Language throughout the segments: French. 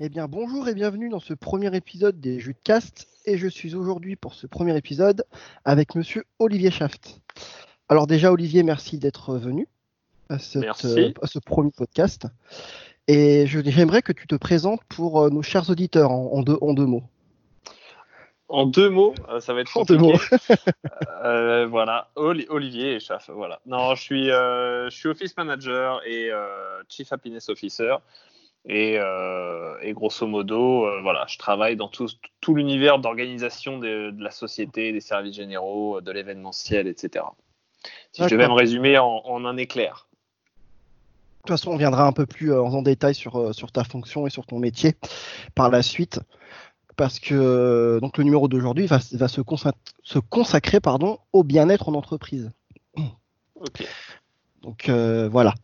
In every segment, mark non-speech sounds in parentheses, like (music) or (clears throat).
Eh bien, bonjour et bienvenue dans ce premier épisode des Jeux de Cast. Et je suis aujourd'hui pour ce premier épisode avec monsieur Olivier Schaft. Alors, déjà, Olivier, merci d'être venu à, cette, Merci. à ce premier podcast. Et j'aimerais que tu te présentes pour euh, nos chers auditeurs en, en deux, en deux mots. En deux mots, euh, ça va être En deux compliqué. (laughs) Euh, voilà, Oli- Olivier et Chaf. Voilà. Non, je suis, euh, je suis Office Manager et euh, Chief Happiness Officer. Et, euh, et grosso modo, euh, voilà, je travaille dans tout, tout l'univers d'organisation de, de la société, des services généraux, de l'événementiel, etc. Si je devais me résumer en, en un éclair. De toute façon, on viendra un peu plus euh, en détail sur, euh, sur ta fonction et sur ton métier par la suite. Parce que euh, donc le numéro d'aujourd'hui va, va se, consa- se consacrer pardon, au bien-être en entreprise. Donc euh, voilà.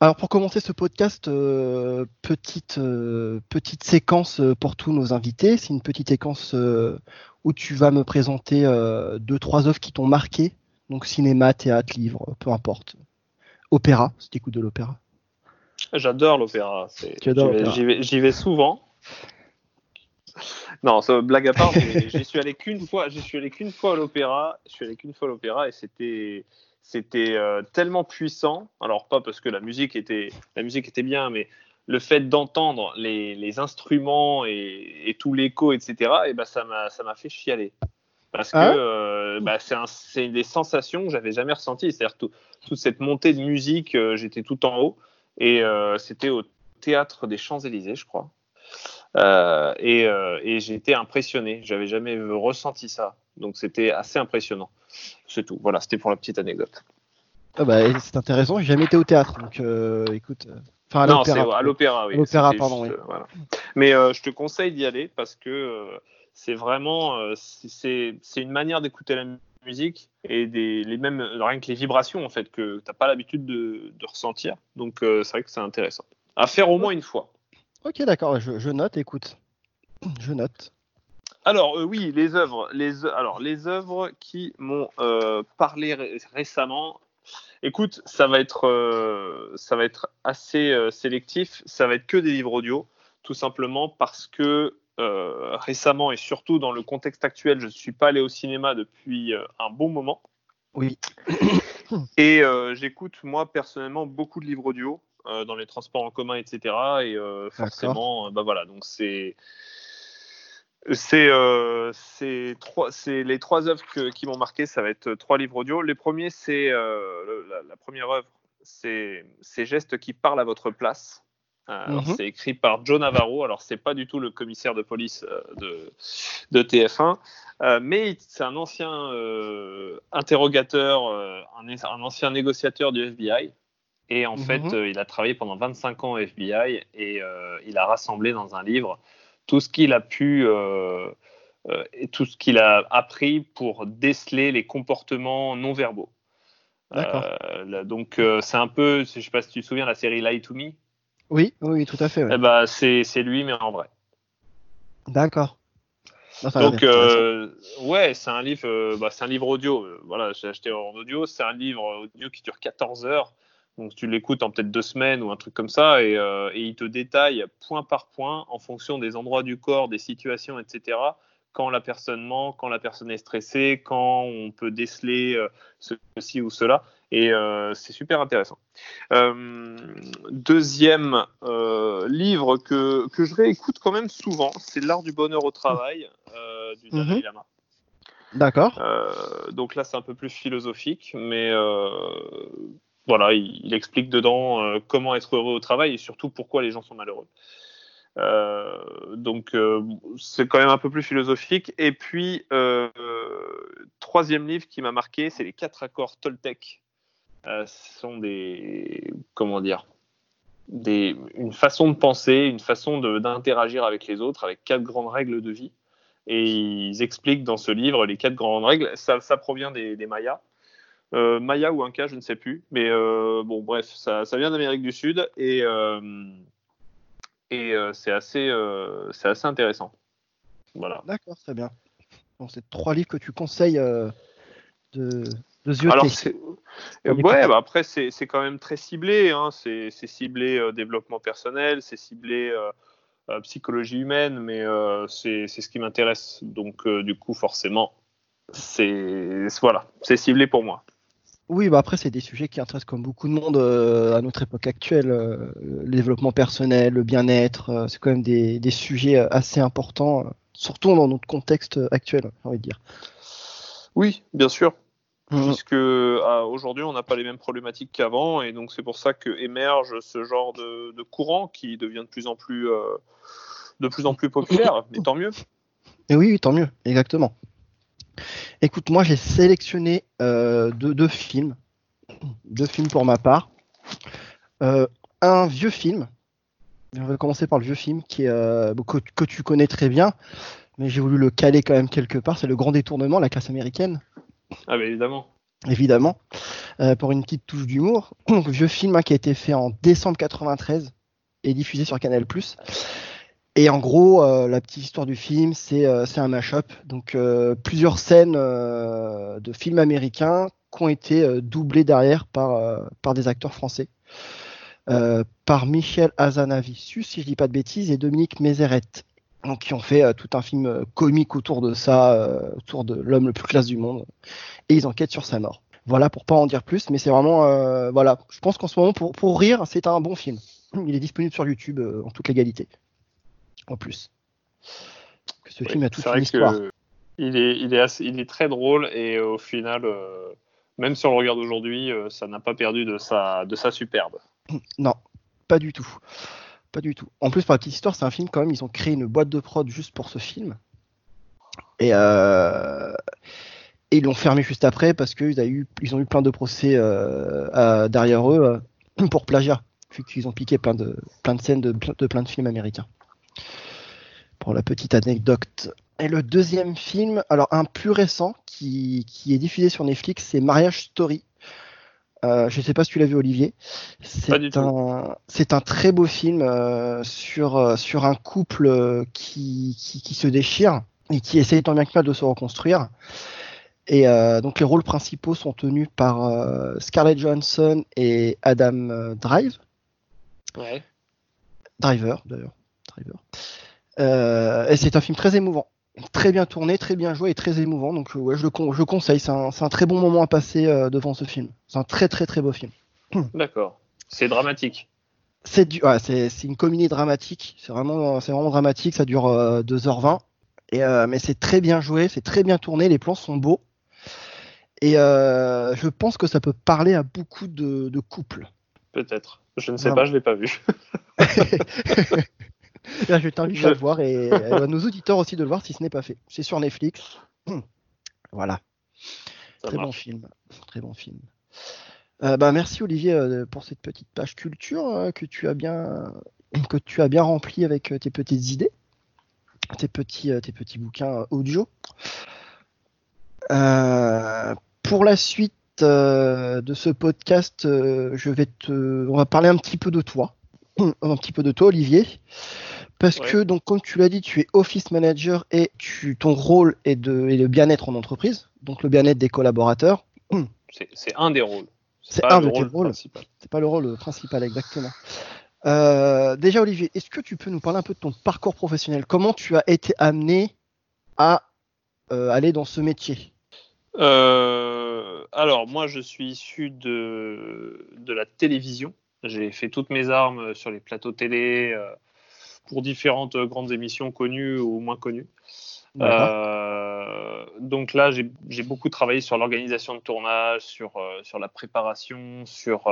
Alors pour commencer ce podcast, euh, petite, euh, petite séquence euh, pour tous nos invités. C'est une petite séquence euh, où tu vas me présenter euh, deux, trois œuvres qui t'ont marqué. Donc cinéma, théâtre, livre, peu importe. Opéra, si tu écoutes de l'opéra. J'adore l'opéra. j'y vais- vais souvent. (laughs) Non, ça, blague à part, j'y suis allé qu'une fois. J'y suis allé qu'une fois à l'opéra. Je suis allé qu'une fois à l'opéra et c'était c'était euh, tellement puissant. Alors pas parce que la musique était la musique était bien, mais le fait d'entendre les, les instruments et, et tout l'écho, etc. Et ben ça m'a ça m'a fait chialer. Parce que ouais euh, bah, c'est un- des sensations que j'avais jamais ressenties. C'est-à-dire tout- toute cette montée de musique, euh, j'étais tout en haut. Et euh, c'était au théâtre des Champs-Élysées, je crois. Euh, et euh, et j'ai été impressionné. J'avais jamais ressenti ça. Donc c'était assez impressionnant. C'est tout. Voilà, c'était pour la petite anecdote. Ah bah, c'est intéressant, j'ai jamais été au théâtre. Donc euh, écoute. Enfin, à non, c'est à l'opéra, oui. L'opéra, pardon, juste, oui. voilà. Mais je te conseille d'y aller parce que c'est vraiment c'est- une manière d'écouter la musique et des, les mêmes rien que les vibrations en fait que t'as pas l'habitude de, de ressentir. Donc c'est vrai que c'est intéressant. À faire au moins une fois. Ok, d'accord, je, je note, écoute. (clears throat) Je note. Alors euh, oui, les œuvres, les alors les œuvres qui m'ont euh, parlé ré- récemment. Écoute, ça va être euh, ça va être assez sélectif. Ça va être que des livres audio, tout simplement parce que récemment et surtout dans le contexte actuel, je ne suis pas allé au cinéma depuis un bon moment. Oui. Et j'écoute moi personnellement beaucoup de livres audio dans les transports en commun, etc. Et euh, forcément, euh, bah voilà, donc c'est c'est euh, les trois œuvres que- qui m'ont marqué. Ça va être trois livres audio. Les premiers, c'est euh, la, la première œuvre, c'est ces gestes qui parlent à votre place. Euh, Mhm. C'est écrit par Joe Navarro. Alors c'est pas du tout le commissaire de police euh, de, de TF1, euh, mais c'est un ancien euh, interrogateur, euh, un, un ancien négociateur du FBI. Et en Mhm. fait, euh, il a travaillé pendant 25 ans au FBI et euh, il a rassemblé dans un livre tout ce qu'il a pu euh, et tout ce qu'il a appris pour déceler les comportements non verbaux. Euh, donc euh, c'est un peu, je sais pas si tu te souviens la série Lie to Me. Oui, oui, tout à fait. ouais. Eh ben, c'est lui mais en vrai. D'accord. Donc euh, ouais, c'est un livre, bah, c'est un livre audio. Voilà, j'ai acheté en audio. C'est un livre audio qui dure 14 heures. Donc tu l'écoutes en peut-être deux semaines ou un truc comme ça, et, euh, et il te détaille point par point en fonction des endroits du corps, des situations, etc. Quand la personne ment, quand la personne est stressée, quand on peut déceler euh, ceci ou cela, et euh, c'est super intéressant. Deuxième livre que, que je réécoute quand même souvent, c'est L'art du bonheur au travail du Dalai Mhm. Lama. D'accord. Donc là, c'est un peu plus philosophique, mais voilà, il, explique dedans euh, comment être heureux au travail et surtout pourquoi les gens sont malheureux. Euh, donc euh, c'est quand même un peu plus philosophique. Et puis troisième livre qui m'a marqué, c'est les quatre accords Toltec. Ce sont des comment dire une façon de penser, une façon d'interagir avec les autres, avec quatre grandes règles de vie. Et ils expliquent dans ce livre les quatre grandes règles. Ça, provient des Mayas. Euh, Maya ou Inca, je ne sais plus. Mais euh, bon, bref, ça, ça vient d'Amérique du Sud et, euh, et c'est assez, c'est assez intéressant. Voilà. D'accord, très bien. Donc, c'est trois livres que tu conseilles de, de. Alors, ouais, bah après, c'est quand même très ciblé. Hein. C'est ciblé développement personnel, c'est ciblé psychologie humaine, mais c'est ce qui m'intéresse. Donc, du coup, forcément, c'est voilà, c'est ciblé pour moi. Oui, bah après, c'est des sujets qui intéressent comme beaucoup de monde euh, à notre époque actuelle. Euh, le développement personnel, le bien-être, euh, c'est quand même des, des, sujets assez importants, surtout dans notre contexte actuel, j'ai envie de dire. Oui, bien sûr. Mmh. Puisque aujourd'hui, on n'a pas les mêmes problématiques qu'avant, et donc c'est pour ça que émerge ce genre de, de, courant qui devient de plus en plus, de plus en plus populaire. Mais tant mieux. Et oui, tant mieux, exactement. Écoute, moi j'ai sélectionné euh, deux, films, deux films pour ma part. Euh, un vieux film. On va commencer par le vieux film qui est, euh, que, tu connais très bien, mais j'ai voulu le caler quand même quelque part. C'est le Grand Détournement, la classe américaine. Ah bah évidemment. Évidemment, pour une petite touche d'humour. Donc vieux film hein, qui a été fait en décembre 93 et diffusé sur Canal+. Et en gros, euh, la petite histoire du film, c'est euh, un mash-up. Donc euh, plusieurs scènes de films américains qui ont été doublées derrière par, des acteurs français. par Michel Azanavicius, si je dis pas de bêtises, et Dominique Mézeret. Donc, qui ont fait tout un film comique autour de ça, autour de l'homme le plus classe du monde. Et ils enquêtent sur sa mort. Voilà, pour pas en dire plus, mais c'est vraiment, voilà, je pense qu'en ce moment, pour rire, c'est un bon film. Il est disponible sur YouTube en toute légalité en plus. ce film a toute une histoire. Il est, il, est il est très drôle et au final, euh, même si on le regarde aujourd'hui, euh, ça n'a pas perdu de sa, de sa superbe. (clears throat) Non, pas du tout. Pas du tout. En plus, pour la petite histoire, c'est un film quand même, ils ont créé une boîte de prod juste pour ce film. Et, euh, et ils l'ont fermé juste après parce qu'ils eu, ils ont eu plein de procès derrière eux (clears throat) pour plagiat, vu qu'ils ont piqué plein de, plein de scènes de, de plein de films américains pour la petite anecdote. Et le deuxième film, alors un plus récent qui, est diffusé sur Netflix, c'est Mariage Story. Euh, je ne sais pas si tu l'as vu, Olivier. C'est un, c'est un très beau film euh, sur, euh, sur un couple qui, qui, se déchire et qui essaye tant bien que mal de se reconstruire. Et donc les rôles principaux sont tenus par Scarlett Johansson et Adam Drive. Ouais. Driver, d'ailleurs. Driver. Euh, et c'est un film très émouvant, très bien tourné, très bien joué et très émouvant. Donc ouais, je le, je conseille. C'est un, un, très bon moment à passer euh, devant ce film. C'est un très très très beau film. (coughs) D'accord. C'est dramatique. C'est du, ouais, c'est une comédie dramatique. C'est vraiment, c'est vraiment dramatique. Ça dure 2h20. Euh, et mais c'est très bien joué, c'est très bien tourné. Les plans sont beaux. Et je pense que ça peut parler à beaucoup de, de couples. Peut-être. Je ne sais pas, je l'ai pas vu. (laughs) (laughs) (laughs) je t'invite à le voir et à nos auditeurs aussi de le voir si ce n'est pas fait. C'est sur Netflix. (clears throat) Voilà. très bon film. Très bon film. Euh, bah, merci Olivier euh, pour cette petite page culture euh, que tu as bien que tu as bien rempli avec tes petites idées, tes petits tes petits bouquins audio. pour la suite de ce podcast, je vais te, on va parler un petit peu de toi, (clears throat) un petit peu de toi Olivier. Parce que, donc, comme tu l'as dit, tu es office manager et tu, ton rôle est, de, est le bien-être en entreprise, donc le bien-être des collaborateurs. (clears throat) C'est un des rôles. C'est un de tes rôles. C'est pas le rôle principal, exactement. Euh, déjà, Olivier, est-ce que tu peux nous parler un peu de ton parcours professionnel? Comment tu as été amené à euh, aller dans ce métier? Euh, Alors, moi, je suis issu de, de la télévision. J'ai fait toutes mes armes sur les plateaux télé pour différentes euh, grandes émissions connues ou moins connues. Euh, donc là, j'ai beaucoup travaillé sur l'organisation de tournage, sur, euh, sur la préparation, sur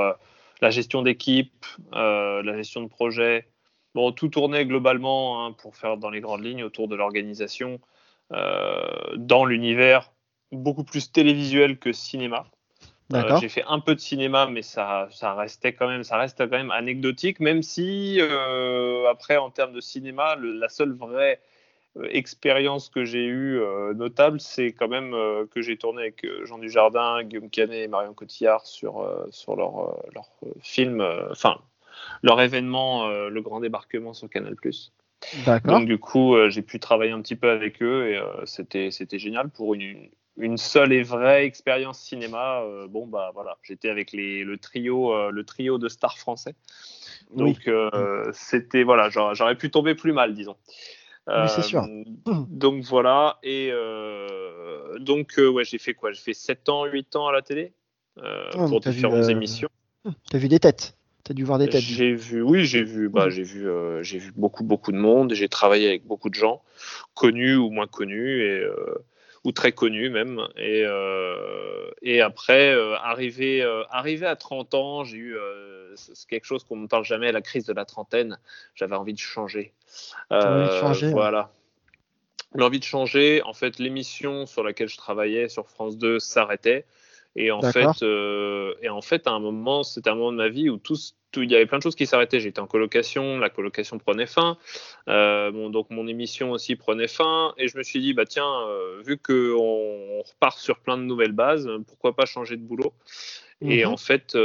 la gestion d'équipe, la gestion de projet. Bon, tout tournait globalement hein, pour faire dans les grandes lignes autour de l'organisation, dans l'univers beaucoup plus télévisuel que cinéma. Euh, j'ai fait un peu de cinéma, mais ça, ça restait quand même, ça reste quand même anecdotique, même si euh, après en termes de cinéma, la seule vraie euh, expérience que j'ai eue notable, c'est quand même que j'ai tourné avec Jean Dujardin, Guillaume Canet et Marion Cotillard sur sur leur leur film, enfin leur événement, le Grand Débarquement sur Canal+. Donc du coup, j'ai pu travailler un petit peu avec eux et c'était c'était génial pour une une seule et vraie expérience cinéma, bon bah voilà, j'étais avec les, le trio, le trio de stars français. Donc c'était voilà, j'aurais pu tomber plus mal, disons. Oui, c'est sûr. Donc voilà, et donc ouais, j'ai fait quoi? J'ai fait 7 ans, 8 ans à la télé pour différentes émissions. Tu as vu des têtes T'as dû voir des têtes. J'ai vu, oui, j'ai vu, bah, j'ai vu, euh, j'ai vu beaucoup, beaucoup de monde. J'ai travaillé avec beaucoup de gens, connus ou moins connus, et, euh, ou très connus même. Et, euh, et après, arrivé, arrivé à 30 ans, j'ai eu c'est quelque chose qu'on ne parle jamais, la crise de la trentaine. J'avais envie de changer. envie de changer. Voilà. L'envie de changer. En fait, l'émission sur laquelle je travaillais sur France 2 s'arrêtait. Et en fait, euh, et en fait, à un moment, c'était un moment de ma vie où tout, il y avait plein de choses qui s'arrêtaient. J'étais en colocation, la colocation prenait fin, euh, bon, donc mon émission aussi prenait fin, et je me suis dit, bah tiens, euh, vu qu'on repart sur plein de nouvelles bases, pourquoi pas changer de boulot? Et mhm. en fait,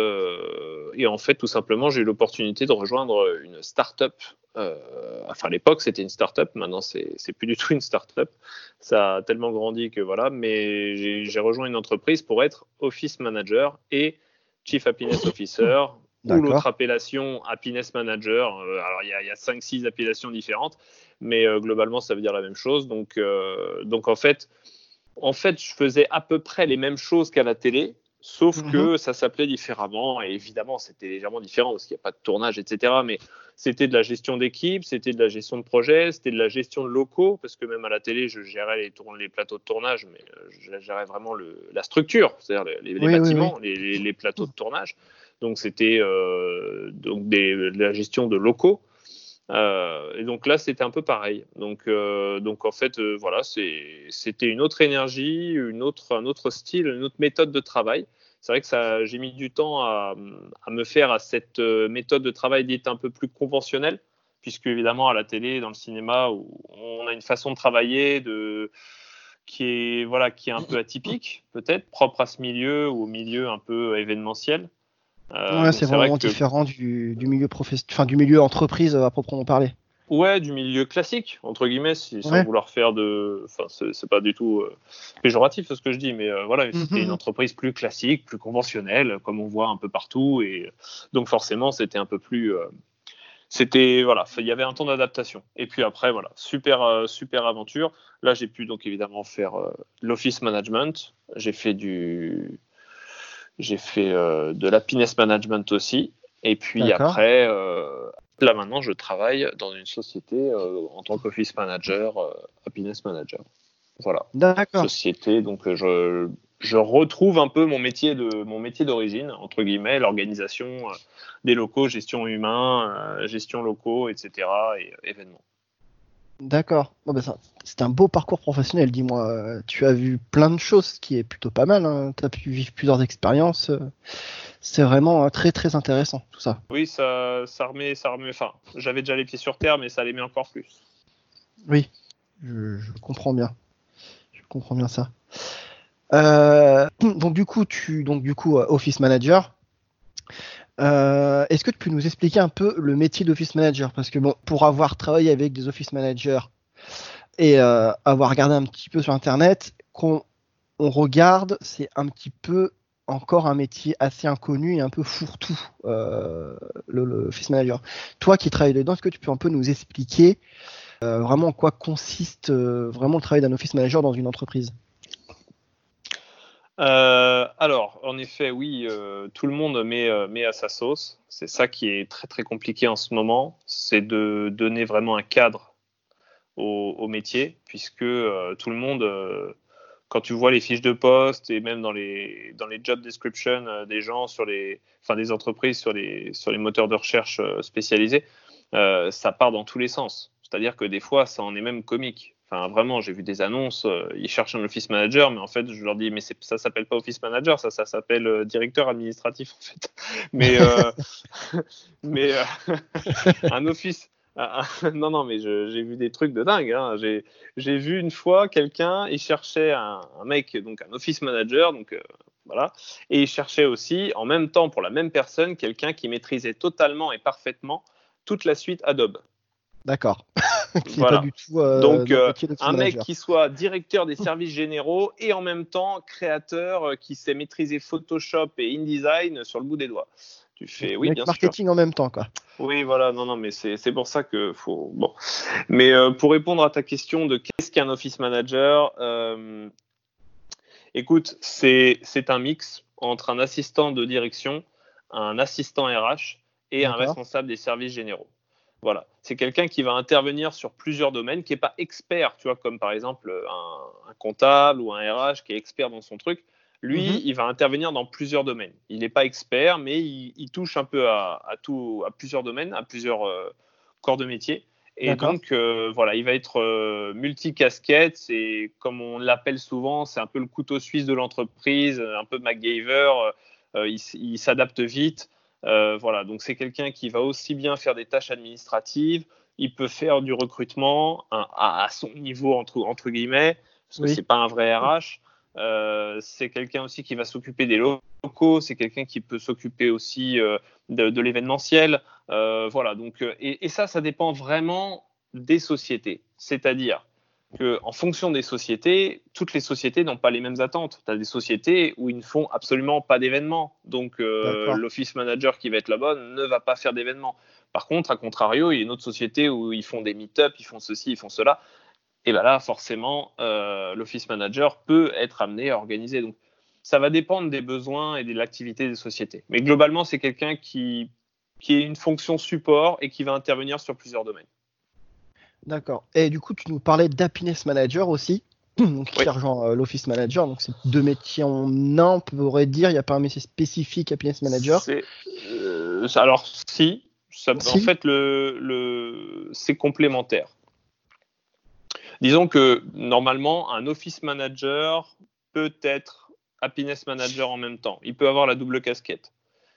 et en fait, tout simplement, j'ai eu l'opportunité de rejoindre une start-up euh, enfin, à l'époque, c'était une start-up. Maintenant, c'est plus du tout une start-up. Ça a tellement grandi que voilà. Mais j'ai rejoint une entreprise pour être office manager et chief happiness officer (laughs) ou l'autre appellation happiness manager. Euh, alors, il y a, a 5-6 appellations différentes, mais euh, globalement, ça veut dire la même chose. Donc, donc en fait, en fait, je faisais à peu près les mêmes choses qu'à la télé, Sauf mhm. que ça s'appelait différemment, et évidemment c'était légèrement différent parce qu'il n'y a pas de tournage, etc. Mais c'était de la gestion d'équipe, c'était de la gestion de projet, c'était de la gestion de locaux, parce que même à la télé, je gérais les, les plateaux de tournage, mais euh, je gérais vraiment le, la structure, c'est-à-dire les, bâtiments, Les, plateaux de tournage. Donc c'était euh, donc de la gestion de locaux. Euh, et donc là, c'était un peu pareil. Donc, donc en fait, voilà, c'était une autre énergie, une autre, un autre style, une autre méthode de travail c'est vrai que j'ai mis du temps à, me faire à cette euh, méthode de travail dite un peu plus conventionnelle, puisque évidemment à la télé, dans le cinéma, on a une façon de travailler qui est voilà, qui est un peu atypique, peut-être propre à ce milieu ou au milieu un peu événementiel. Euh, c'est vraiment différent du, milieu enfin, du milieu entreprise à proprement parler. Ouais, du milieu classique, entre guillemets, sans vouloir faire de. Enfin, c'est pas du tout euh, péjoratif ce que je dis, mais euh, voilà, c'était mhm. une entreprise plus classique, plus conventionnelle, comme on voit un peu partout. Et donc, forcément, c'était un peu plus. Euh, c'était. Voilà, il y avait un temps d'adaptation. Et puis après, voilà, super, super aventure. Là, j'ai pu donc évidemment faire l'office management. J'ai fait du. J'ai fait de l'happiness management aussi. Et puis après, Là maintenant, je travaille dans une société euh, en tant qu'office manager, euh, happiness manager. Voilà. D'accord. Société, donc euh, je, je retrouve un peu mon métier de mon métier d'origine entre guillemets, l'organisation des locaux, gestion humain, gestion locaux, etc. et événements. D'accord. Ben c'est un beau parcours professionnel, dis-moi. Tu as vu plein de choses, ce qui est plutôt pas mal. Hein. Tu as pu vivre plusieurs expériences c'est vraiment euh, très très intéressant tout ça. Oui, ça, ça remet, ça remet. Enfin, j'avais déjà les pieds sur terre, mais ça les met encore plus. Oui, je, comprends bien. Je comprends bien ça. Euh, (clears throat) donc du coup, tu donc du coup euh, office manager. Est-ce que tu peux nous expliquer un peu le métier d'office manager? Parce que bon, pour avoir travaillé avec des office managers et avoir regardé un petit peu sur internet, qu'on on regarde, c'est un petit peu encore un métier assez inconnu et un peu fourre-tout, euh, le, manager. Toi qui travailles dedans, est-ce que tu peux un peu nous expliquer euh, vraiment en quoi consiste euh, vraiment le travail d'un office manager dans une entreprise? Alors, en effet, oui, tout le monde met, met à sa sauce. C'est ça qui est très très compliqué en ce moment, c'est de donner vraiment un cadre au, métier, puisque tout le monde quand tu vois les fiches de poste et même dans les, dans les job descriptions euh, des gens sur les, enfin des entreprises sur les, sur les moteurs de recherche euh, spécialisés, euh, ça part dans tous les sens. C'est-à-dire que des fois, ça en est même comique. Enfin, vraiment, j'ai vu des annonces, ils cherchent un office manager, mais en fait, je leur dis, mais ça s'appelle pas office manager, ça, s'appelle directeur administratif, en fait. (laughs) Mais, (laughs) mais (laughs) un office, non, non, mais j'ai vu des trucs de dingue. Hein. J'ai vu une fois quelqu'un, il cherchait un, mec, donc un office manager, donc euh, voilà, et il cherchait aussi, en même temps, pour la même personne, quelqu'un qui maîtrisait totalement et parfaitement toute la suite Adobe. D'accord. (laughs) Voilà. pas du tout. euh, Donc, euh, un mec qui soit directeur des services généraux et en même temps créateur euh, qui sait maîtriser Photoshop et InDesign sur le bout des doigts. Tu fais oui, Mec bien sûr. marketing en même temps, quoi. Oui, voilà, non, non, mais c'est pour ça que faut. Bon. Mais euh, pour répondre à ta question de qu'est-ce qu'un office manager, écoute, c'est un mix entre un assistant de direction, un assistant RH et un responsable des services généraux. Voilà, c'est quelqu'un qui va intervenir sur plusieurs domaines, qui n'est pas expert, tu vois, comme par exemple un, un comptable ou un RH qui est expert dans son truc. Lui, Mhm. il va intervenir dans plusieurs domaines. Il n'est pas expert, mais il, il touche un peu à, à tout, à plusieurs domaines, à plusieurs euh, corps de métier. Et donc, euh, voilà, il va être euh, multicasquette. C'est comme on l'appelle souvent, c'est un peu le couteau suisse de l'entreprise, un peu MacGyver. euh, il s'adapte vite. Euh, voilà, donc c'est quelqu'un qui va aussi bien faire des tâches administratives. Il peut faire du recrutement à, à son niveau entre, entre guillemets, parce que Oui. c'est pas un vrai RH. Euh, c'est quelqu'un aussi qui va s'occuper des locaux. C'est quelqu'un qui peut s'occuper aussi euh, de, de l'événementiel. Voilà, donc et, et ça, ça dépend vraiment des sociétés. C'est-à-dire que en fonction des sociétés, toutes les sociétés n'ont pas les mêmes attentes. Tu as des sociétés où ils ne font absolument pas d'événements. Donc euh, l'office manager qui va être là-bas ne va pas faire d'événements. Par contre, à contrario, il y a une autre société où ils font des meet-up, ils font ceci, ils font cela. Et ben là, forcément, euh, l'office manager peut être amené à organiser. Donc, ça va dépendre des besoins et de l'activité des sociétés. Mais globalement, c'est quelqu'un qui, qui est une fonction support et qui va intervenir sur plusieurs domaines. D'accord. Et du coup, tu nous parlais d'happiness manager aussi, (clears throat) donc qui Oui. rejoint euh, l'office manager. Donc c'est deux métiers en un, on pourrait dire. Il n'y a pas un métier spécifique happiness manager. Euh, alors, si, ça- en fait, le, le, c'est complémentaire. Disons que normalement, un office manager peut être happiness manager en même temps. Il peut avoir la double casquette.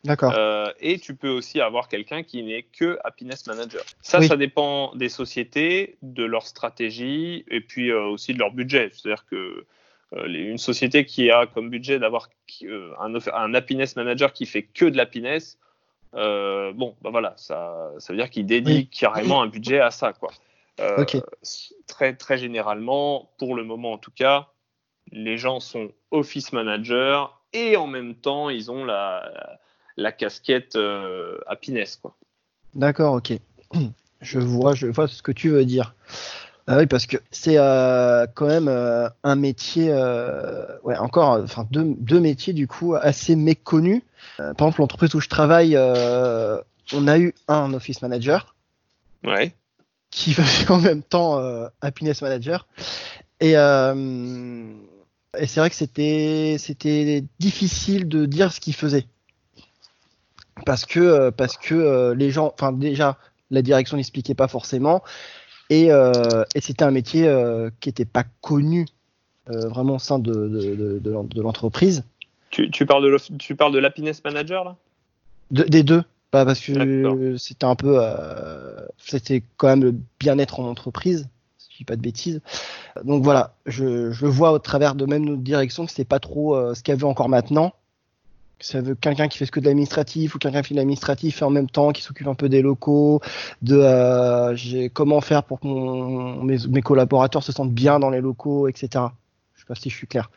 D'accord. Euh, et tu peux aussi avoir quelqu'un qui n'est que happiness manager. Ça, Oui. ça dépend des sociétés, de leur stratégie et puis euh, aussi de leur budget. C'est-à-dire que euh, une société qui a comme budget d'avoir un, un happiness manager qui fait que de l'happiness, bon, bah voilà, ça, ça veut dire qu'il dédie Oui. carrément un budget à ça, quoi. Euh, Ok. Très, très généralement, pour le moment en tout cas, les gens sont office manager et en même temps, ils ont la, la casquette euh, happiness, quoi. D'accord, ok. (clears throat) Je vois, je vois ce que tu veux dire. Ah oui, parce que c'est euh, quand même euh, un métier, euh, ouais, encore, enfin deux, deux métiers du coup assez méconnus. Par exemple, l'entreprise où je travaille, on a eu un office manager Ouais. qui (laughs) faisait en même temps happiness manager. Et, et c'est vrai que c'était c'était difficile de dire ce qu'il faisait parce que euh, parce que euh, les gens, enfin déjà la direction n'expliquait pas forcément et, euh, et c'était un métier euh, qui n'était pas connu euh, vraiment au sein de, de, de, de l'en- de l'entreprise. Tu, tu parles de tu parles de l'happiness manager là? De- des deux, pas parce que c'était un peu, euh, c'était quand même le bien-être en entreprise, si je dis pas de bêtises. Donc voilà, je, je vois au travers de même notre direction que c'est pas trop euh, ce qu'elle veut encore maintenant. Ça veut quelqu'un qui fait ce que de l'administratif ou quelqu'un qui fait de l'administratif et en même temps qui s'occupe un peu des locaux, de euh, comment faire pour que mon- mes, mes collaborateurs se sentent bien dans les locaux, etc. Je sais pas si je suis clair.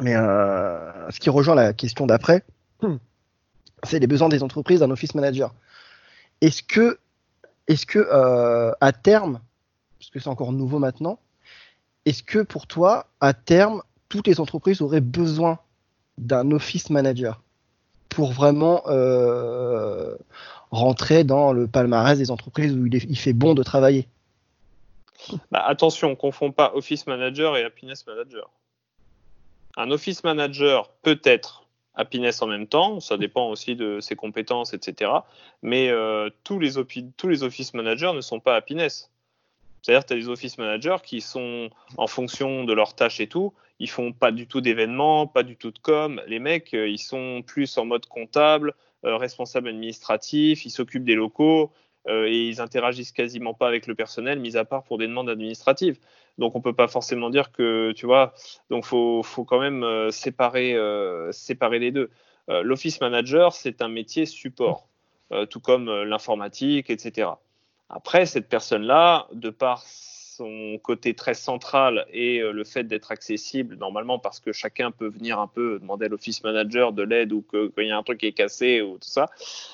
Mais euh, ce qui rejoint la question d'après, c'est les besoins des entreprises d'un office manager. Est-ce que, est-ce que euh, à terme, parce que c'est encore nouveau maintenant, est-ce que pour toi, à terme, toutes les entreprises auraient besoin d'un office manager pour vraiment euh, rentrer dans le palmarès des entreprises où il, fait bon de travailler Bah, attention, on confond pas office manager et happiness manager. Un office manager peut être happiness en même temps, ça dépend aussi de ses compétences, etc. Mais euh, tous, les tous les office managers ne sont pas happiness. C'est-à-dire que tu as des office managers qui sont en fonction de leurs tâches et tout, ils font pas du tout d'événements, pas du tout de com. Les mecs, euh, ils sont plus en mode comptable, euh, responsable administratif, ils s'occupent des locaux, euh, et ils interagissent quasiment pas avec le personnel, mis à part pour des demandes administratives. Donc on peut pas forcément dire que tu vois. Donc faut faut quand même euh, séparer séparer les deux. L'office manager c'est un métier support, tout comme l'informatique, etc. Après, cette personne-là, de par son côté très central et euh, le fait d'être accessible normalement parce que chacun peut venir un peu demander à l'office manager de l'aide ou qu'il y a un truc qui est cassé ou tout ça,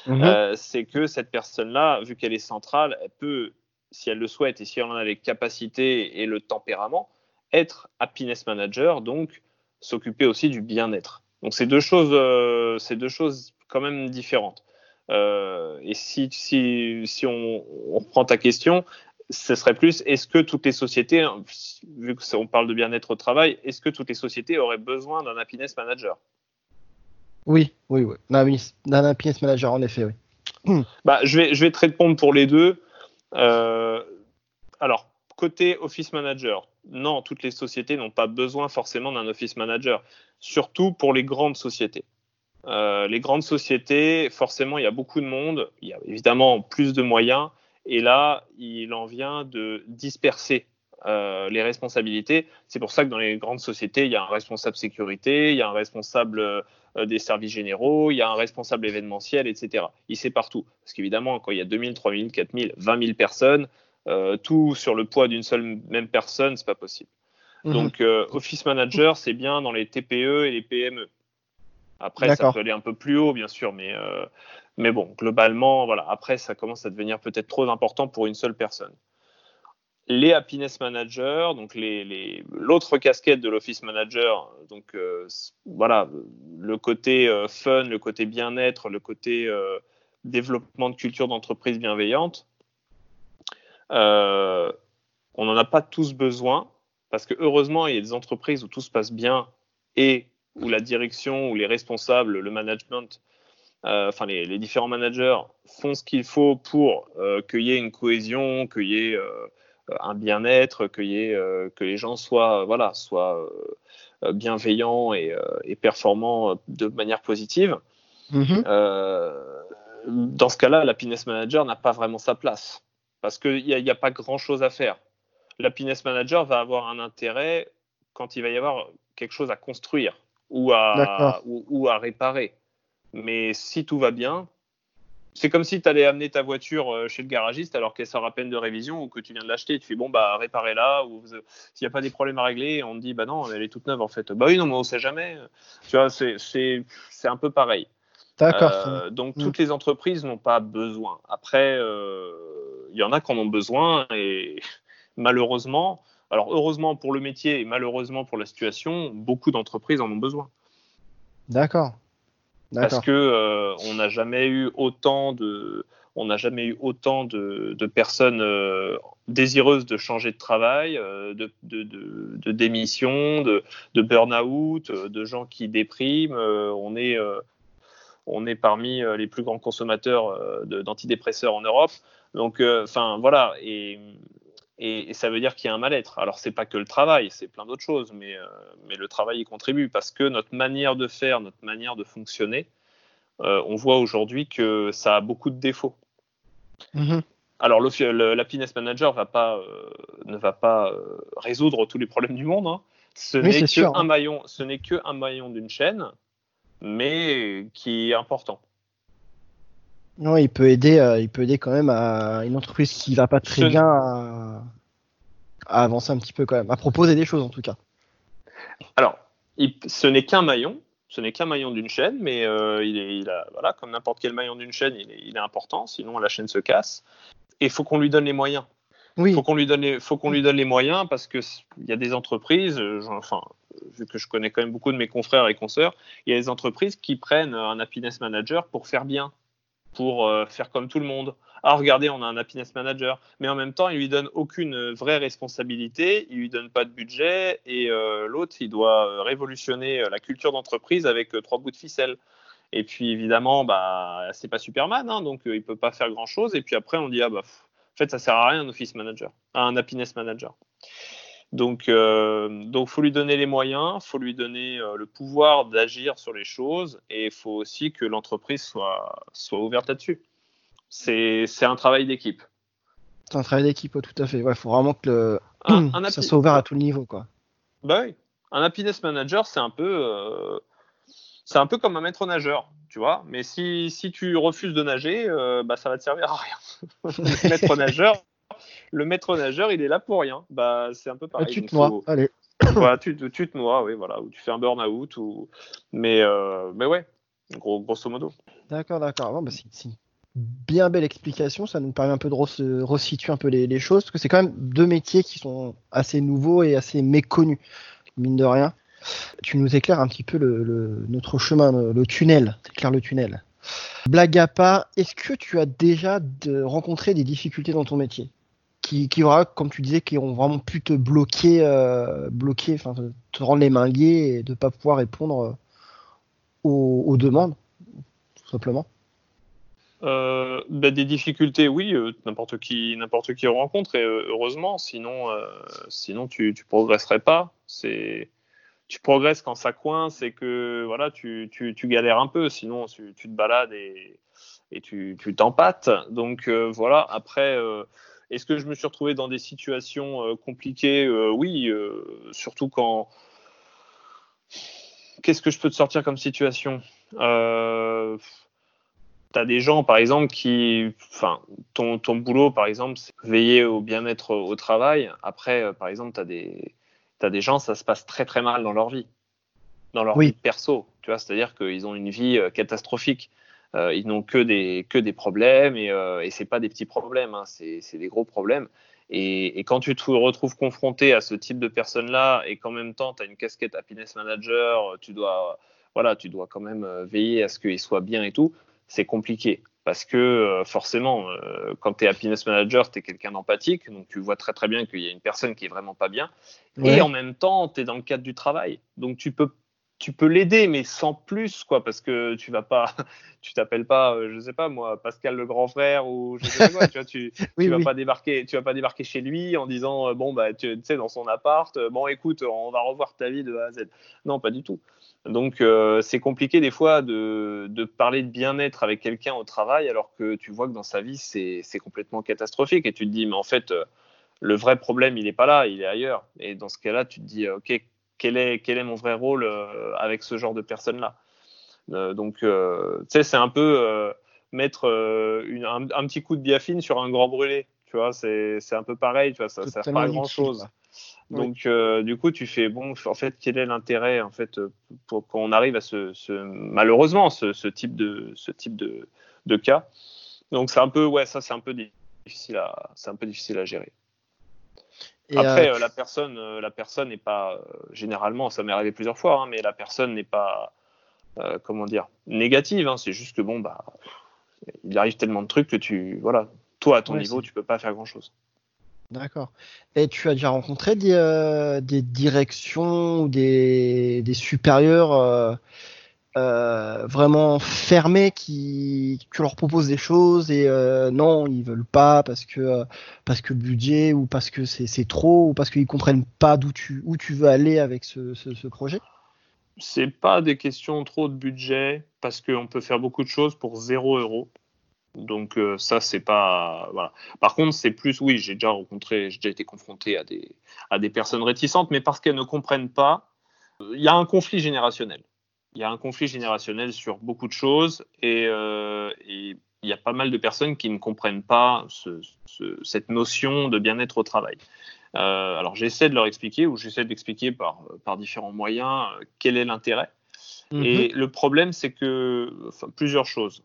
mhm. euh, c'est que cette personne-là, vu qu'elle est centrale, elle peut, si elle le souhaite et si elle en a les capacités et le tempérament, être happiness manager, donc s'occuper aussi du bien-être. Donc c'est deux choses, euh, c'est deux choses quand même différentes. et si, si, si on, on, reprend ta question, ce serait plus est-ce que toutes les sociétés, vu qu'on parle de bien-être au travail, est-ce que toutes les sociétés auraient besoin d'un happiness manager? Oui, oui, oui. D'un happiness manager, en effet, oui. (clears throat) Bah, je, vais, je vais te répondre pour les deux. Euh, alors, côté office manager, non, toutes les sociétés n'ont pas besoin forcément d'un office manager, surtout pour les grandes sociétés. Euh, les grandes sociétés, forcément, il y a beaucoup de monde, il y a évidemment plus de moyens, et là, il en vient de disperser euh, les responsabilités. C'est pour ça que dans les grandes sociétés, il y a un responsable sécurité, il y a un responsable euh, des services généraux, il y a un responsable événementiel, etc. Il sait partout. Parce qu'évidemment, quand il y a 2000, 3000, 4000, 20 000 personnes, euh, tout sur le poids d'une seule même personne, c'est pas possible. Mhm. Donc, Office Manager, c'est bien dans les TPE et les PME. Après, ça peut aller un peu plus haut, bien sûr, mais mais bon, globalement, voilà. Après, ça commence à devenir peut-être trop important pour une seule personne. Les happiness managers, donc l'autre casquette de l'office manager, donc euh, voilà, le côté euh, fun, le côté bien-être, le côté euh, développement de culture d'entreprise bienveillante, on n'en a pas tous besoin parce que heureusement, il y a des entreprises où tout se passe bien et où la direction, ou les responsables, le management euh, enfin les, différents managers font ce qu'il faut pour euh, qu'il y ait une cohésion, qu'il y ait euh, un bien-être, que les gens soient, voilà, soient bienveillants et, performants de manière positive. Mm-hmm. dans ce cas-là, l'happiness manager n'a pas vraiment sa place parce qu'il n'y a, pas grand-chose à faire. L'happiness manager va avoir un intérêt quand il va y avoir quelque chose à construire ou ou à réparer. Mais si tout va bien, c'est comme si tu allais amener ta voiture euh, chez le garagiste alors qu'elle sort à peine de révision ou que tu viens de l'acheter. Tu fais bon, bah réparez-la ou s'il n'y a pas des problèmes à régler, on te dit bah non, elle est toute neuve en fait. Bah oui, non, mais on sait jamais. Tu vois, c'est un peu pareil. D'accord. Euh, donc mm. toutes les entreprises n'ont pas besoin. Après, euh, il y en a qui en ont besoin et (laughs) malheureusement, alors heureusement pour le métier et malheureusement pour la situation, beaucoup d'entreprises en ont besoin. D'accord. Parce que euh, on n'a jamais eu autant de, on n'a jamais eu autant de, de personnes euh, désireuses de changer de travail, euh, de, de, de, démission, de, de burn-out, de gens qui dépriment. on est on est parmi les plus grands consommateurs d'antidépresseurs en Europe. Donc, enfin, voilà. Et, et, ça veut dire qu'il y a un mal-être. Alors, c'est pas que le travail, c'est plein d'autres choses, mais, euh, mais le travail y contribue parce que notre manière de faire, notre manière de fonctionner, euh, on voit aujourd'hui que ça a beaucoup de défauts. Mm-hmm. Alors, l'happiness manager va pas, euh, ne va pas résoudre tous les problèmes du monde. Hein. Ce n'est que, un hein. maillon, ce n'est que un maillon d'une chaîne, mais qui est important. Non, il peut aider, euh, il peut aider quand même à une entreprise qui va pas très bien à, avancer un petit peu quand même, à proposer des choses en tout cas. Alors, ce n'est qu'un maillon, ce n'est qu'un maillon d'une chaîne, mais euh, il, est, il a, voilà, comme n'importe quel maillon d'une chaîne, il est, il est, important, sinon la chaîne se casse. Et il faut qu'on lui donne les moyens. Oui. Faut qu'on lui donne, les, faut qu'on lui donne les moyens parce que il y a des entreprises, euh, enfin, vu que je connais quand même beaucoup de mes confrères et consoeurs, il y a des entreprises qui prennent un happiness manager pour faire bien pour euh, faire comme tout le monde. Ah, regardez, on a un happiness manager, mais en même temps, il lui donne aucune vraie responsabilité, il lui donne pas de budget, et euh, l'autre, il doit euh, révolutionner la culture d'entreprise avec trois bouts de ficelle. Et puis évidemment, bah, c'est pas Superman, hein, donc il peut pas faire grand chose. Et puis après, on dit ah bah, en fait, ça sert à rien un office manager, un happiness manager. Donc, il donc, faut lui donner les moyens, faut lui donner le pouvoir d'agir sur les choses, et il faut aussi que l'entreprise soit, soit ouverte là-dessus. C'est un travail d'équipe. C'est un travail d'équipe, tout à fait. Il faut vraiment que le... (clears throat) ça soit ouvert à tout niveau, quoi. Bah oui. Un happiness manager, c'est un peu, c'est un peu comme un maître nageur, tu vois. Mais si, si tu refuses de nager, euh, bah, ça va te servir à rien. le (laughs) (laughs) maître nageur, le maître nageur, il est là pour rien. Bah, c'est un peu pareil. Ah, tu te noies, allez. (coughs) voilà, tu, tu, te noies, oui, voilà, ou tu fais un burn-out, ou... mais, euh, mais ouais, gros, grosso modo. D'accord, d'accord. Bon, bah, c'est une bien belle explication. Ça nous permet un peu de resituer un peu les, les choses, parce que c'est quand même deux métiers qui sont assez nouveaux et assez méconnus, mine de rien tu nous éclaires un petit peu le, notre chemin, le, tunnel, éclaire le tunnel. Blague à part, est-ce que tu as déjà rencontré des difficultés dans ton métier? Qui, aura, comme tu disais, qui ont vraiment pu te bloquer, euh, bloquer, te rendre les mains liées et de pas pouvoir répondre euh, aux, demandes, tout simplement. Euh, bah, des difficultés, oui, n'importe qui, n'importe qui rencontre et heureusement, sinon, sinon tu, tu progresserais pas. C'est tu progresses quand ça coince et que voilà, tu, tu, galères un peu, sinon tu, te balades et, et tu t'empâtes. Donc voilà, après, est-ce que je me suis retrouvé dans des situations euh, compliquées? Oui, surtout quand. Qu'est-ce que je peux te sortir comme situation? Euh, tu as des gens, par exemple, qui, enfin, ton, ton boulot, par exemple, c'est veiller au bien-être au travail. Après, par exemple, tu as des, as des gens, ça se passe très très mal dans leur vie, dans leur vie perso. Tu vois, c'est-à-dire qu'ils ont une vie euh, catastrophique. Euh, ils n'ont que des, que des problèmes et, euh, et ce pas des petits problèmes, hein, c'est des gros problèmes. Et, et, quand tu te retrouves confronté à ce type de personnes-là et qu'en même temps tu as une casquette happiness manager, tu dois, voilà, tu dois quand même euh, veiller à ce qu'ils soient bien et tout, c'est compliqué. Parce que euh, forcément, quand tu es happiness manager, tu es quelqu'un d'empathique, donc tu vois très très bien qu'il y a une personne qui est vraiment pas bien, et en même temps, tu es dans le cadre du travail, donc tu peux tu peux l'aider, mais sans plus, quoi, parce que tu vas pas, (laughs) tu t'appelles pas, euh, je sais pas moi, Pascal le grand frère ou je sais pas quoi, tu vois, tu, (laughs) tu vas pas débarquer, tu vas pas débarquer chez lui en disant bon bah tu sais dans son appart, bon écoute, on va revoir ta vie de A à Z. Non, pas du tout. Donc euh, c'est compliqué des fois de, parler de bien-être avec quelqu'un au travail alors que tu vois que dans sa vie c'est complètement catastrophique et tu te dis mais en fait euh, le vrai problème il n'est pas là, il est ailleurs. Et dans ce cas-là tu te dis ok quel est, quel est mon vrai rôle euh, avec ce genre de personnes-là Donc tu sais c'est un peu mettre un, petit coup de biafine sur un grand brûlé. Tu vois, c'est un peu pareil, tu vois, ça ne sert pas à grand chose. Donc, euh, du coup, tu fais bon, en fait, quel est l'intérêt, en fait, pour qu'on arrive à ce, malheureusement, ce, type de, ce type de, de cas. Donc, c'est un peu, ouais, ça, c'est un peu difficile à, c'est un peu difficile à gérer. Après, euh, euh, la personne, la personne n'est pas, généralement, ça m'est arrivé plusieurs fois, hein, mais la personne n'est pas, comment dire, négative. Hein, c'est juste que bon, bah, il arrive tellement de trucs que tu, voilà, toi à ton niveau, tu peux pas faire grand chose. D'accord. Et tu as déjà rencontré des, euh, des directions ou des, des supérieurs euh, euh, vraiment fermés qui tu leur proposes des choses et non ils veulent pas parce que parce que budget ou parce que c'est trop ou parce qu'ils comprennent pas d'où tu où tu veux aller avec ce, ce, ce projet. C'est pas des questions trop de budget parce qu'on peut faire beaucoup de choses pour zéro euro. Donc euh, ça, c'est pas voilà. Par contre, c'est plus oui, j'ai déjà rencontré, j'ai déjà été confronté à des à des personnes réticentes, mais parce qu'elles ne comprennent pas. Il y a un conflit générationnel. Il y a un conflit générationnel sur beaucoup de choses et, euh, il y a pas mal de personnes qui ne comprennent pas cette notion de bien-être au travail. Euh, alors j'essaie de leur expliquer ou j'essaie d'expliquer par, par différents moyens quel est l'intérêt. Mm-hmm. Et le problème, c'est que enfin, plusieurs choses.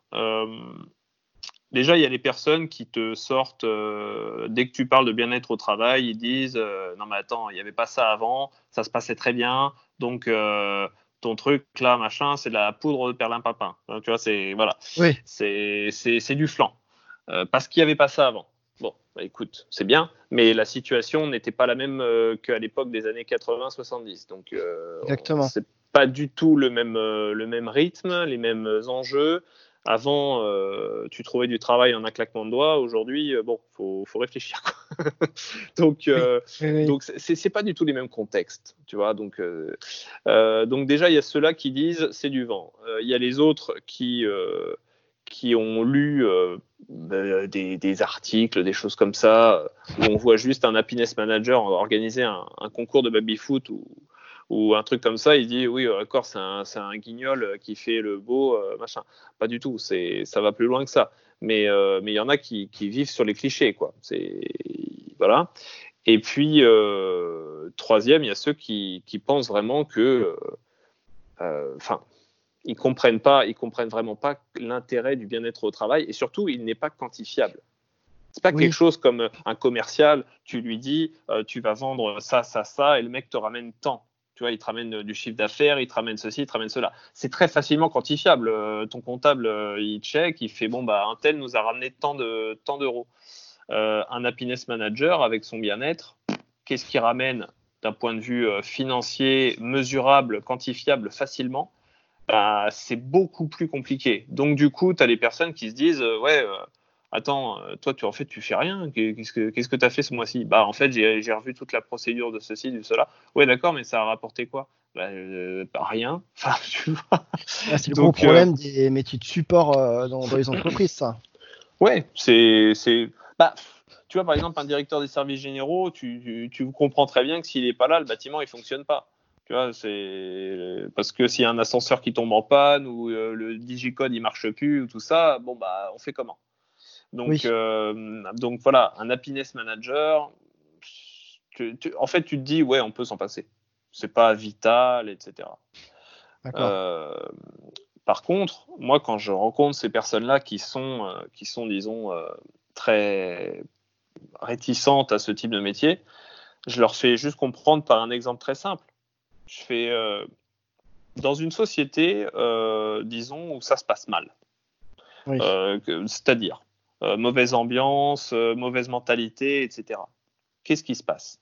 Déjà, il y a les personnes qui te sortent, euh, dès que tu parles de bien-être au travail, ils disent euh, Non, mais attends, il n'y avait pas ça avant, ça se passait très bien, donc euh, ton truc là, machin, c'est de la poudre de perlimpapin. Tu vois, c'est voilà, oui. c'est du flan. parce qu'il n'y avait pas ça avant. Bon, bah, écoute, c'est bien, mais la situation n'était pas la même qu'à l'époque des années 80-70. Donc, Exactement. c'est pas du tout le même, le même rythme, les mêmes enjeux. Avant, euh, tu trouvais du travail en un claquement de doigts. Aujourd'hui, euh, bon, faut, faut réfléchir. (laughs) donc, euh, donc c'est pas du tout les mêmes contextes, tu vois. Donc, euh, donc déjà, il y a ceux-là qui disent c'est du vent. Il y a les autres qui qui ont lu des, des, articles, des choses comme ça, où on voit juste un happiness manager organiser un, un concours de baby-foot où, ou un truc comme ça, il dit oui, d'accord, c'est un, un, guignol qui fait le beau, machin. Pas du tout, c'est, ça va plus loin que ça. Mais mais il y en a qui, qui, vivent sur les clichés, quoi. C'est voilà. Et puis troisième, il y a ceux qui, qui pensent vraiment que, enfin ils comprennent pas, ils comprennent vraiment pas l'intérêt du bien-être au travail et surtout il n'est pas quantifiable. C'est pas quelque chose comme un commercial, tu lui dis euh, tu vas vendre ça, ça, ça et le mec te ramène tant. Tu vois, il te ramène du chiffre d'affaires, il te ramène ceci, il te ramène cela. C'est très facilement quantifiable. Euh, ton comptable, euh, il check, il fait bon bah un tel nous a ramené tant de tant d'euros. un happiness manager avec son bien-être, qu'est-ce qu'il ramène d'un point de vue financier, mesurable, quantifiable facilement? Bah, c'est beaucoup plus compliqué. Donc, du coup, tu as les personnes qui se disent euh, Ouais, euh, attends, euh, toi, tu en fait, tu fais rien. Qu'est-ce que tu as fait ce mois-ci? Bah, en fait, j'ai revu toute la procédure de ceci, de cela. Ouais, d'accord, mais ça a rapporté quoi? Bah, rien. (laughs) Enfin, tu vois. Ah, c'est le gros problème des métiers de support dans, les (clears throat) entreprises, ça. Ouais, c'est. Bah, tu vois, par exemple, un directeur des services généraux, tu, tu, tu comprends très bien que s'il n'est pas là, le bâtiment, il fonctionne pas c'est parce que s'il y a un ascenseur qui tombe en panne ou euh, le digicode il marche plus ou tout ça, bon bah on fait comment? Donc euh, donc voilà, un happiness manager, en fait tu te dis ouais on peut s'en passer, c'est pas vital, etc. Euh, par contre, moi quand je rencontre ces personnes-là qui sont qui sont disons très réticentes à ce type de métier, je leur fais juste comprendre par un exemple très simple. Je fais euh, dans une société, euh, disons, où ça se passe mal. Euh, c'est-à-dire mauvaise ambiance, mauvaise mentalité, etc. Qu'est-ce qui se passe?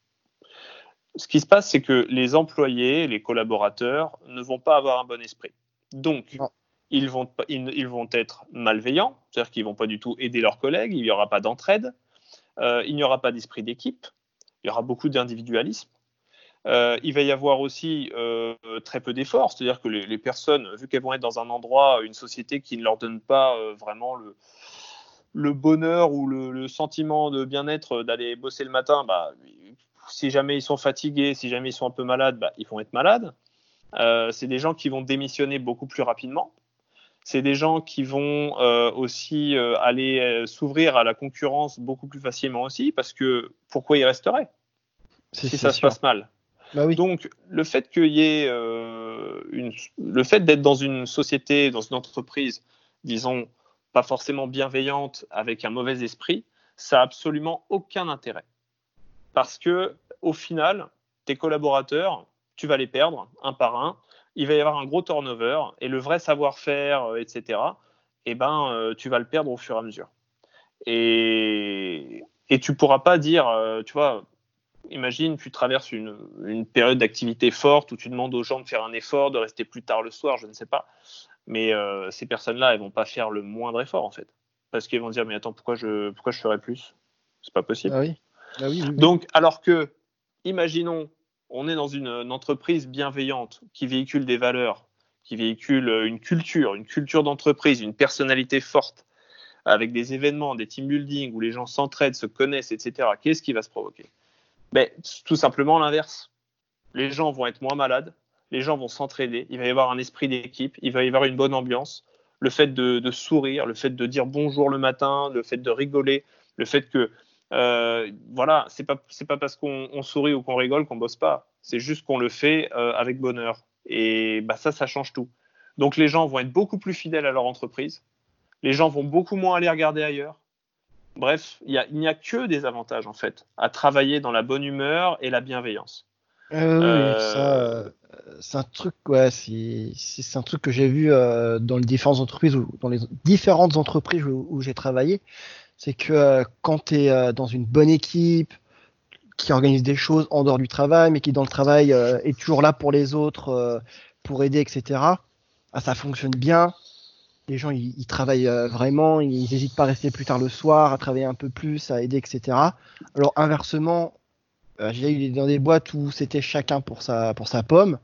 Ce qui se passe, c'est que les employés, les collaborateurs ne vont pas avoir un bon esprit. Donc, ils vont, ils, vont être malveillants, c'est-à-dire qu'ils vont pas du tout aider leurs collègues, il n'y aura pas d'entraide, il n'y aura pas d'esprit d'équipe, il y aura beaucoup d'individualisme. Euh, il va y avoir aussi euh, très peu d'efforts, c'est-à-dire que les, personnes, vu qu'elles vont être dans un endroit, une société qui ne leur donne pas euh, vraiment le, bonheur ou le, sentiment de bien-être d'aller bosser le matin, bah, si jamais ils sont fatigués, si jamais ils sont un peu malades, bah, ils vont être malades. c'est des gens qui vont démissionner beaucoup plus rapidement. C'est des gens qui vont aussi aller s'ouvrir à la concurrence beaucoup plus facilement aussi, parce que pourquoi ils resteraient si ça se passe mal? Bah Donc, le fait qu'il y ait euh, une, le fait d'être dans une société, dans une entreprise, disons, pas forcément bienveillante, avec un mauvais esprit, ça a absolument aucun intérêt. Parce que, au final, tes collaborateurs, tu vas les perdre un par un. Il va y avoir un gros turnover et le vrai savoir-faire, etc. Eh ben, euh, tu vas le perdre au fur et à mesure. Et, et tu pourras pas dire, euh, tu vois, imagine, tu traverses une, période d'activité forte où tu demandes aux gens de faire un effort, de rester plus tard le soir, je ne sais pas. Mais euh, ces personnes-là, elles vont pas faire le moindre effort en fait, parce qu'elles vont dire mais attends pourquoi je pourquoi je ferais plus? C'est pas possible. Ah ah oui. Donc alors que, imaginons, on est dans une, entreprise bienveillante qui véhicule des valeurs, qui véhicule une culture, une culture d'entreprise, une personnalité forte, avec des événements, des team building où les gens s'entraident, se connaissent, etc. Qu'est-ce qui va se provoquer? Ben, Tout simplement l'inverse. Les gens vont être moins malades, les gens vont s'entraider, il va y avoir un esprit d'équipe, il va y avoir une bonne ambiance. Le fait de, sourire, le fait de dire bonjour le matin, le fait de rigoler, le fait que euh, voilà, c'est pas pas parce qu'on sourit ou qu'on rigole qu'on bosse pas. C'est juste qu'on le fait euh, avec bonheur. Et bah ça, ça change tout. Donc les gens vont être beaucoup plus fidèles à leur entreprise. Les gens vont beaucoup moins aller regarder ailleurs. Bref, il n'y a, que des avantages en fait à travailler dans la bonne humeur et la bienveillance. Euh, oui, euh, c'est un truc, ouais, c'est un truc que j'ai vu euh, dans les différentes entreprises ou dans les différentes entreprises où, j'ai travaillé, c'est que quand tu es dans une bonne équipe qui organise des choses en dehors du travail, mais qui dans le travail est toujours là pour les autres, pour aider, etc. Ah, ça fonctionne bien les gens ils, travaillent euh, vraiment, ils n'hésitent pas à rester plus tard le soir, à travailler un peu plus, à aider, etc. Alors inversement, euh, j'ai eu dans des boîtes où c'était chacun pour sa pour sa pomme.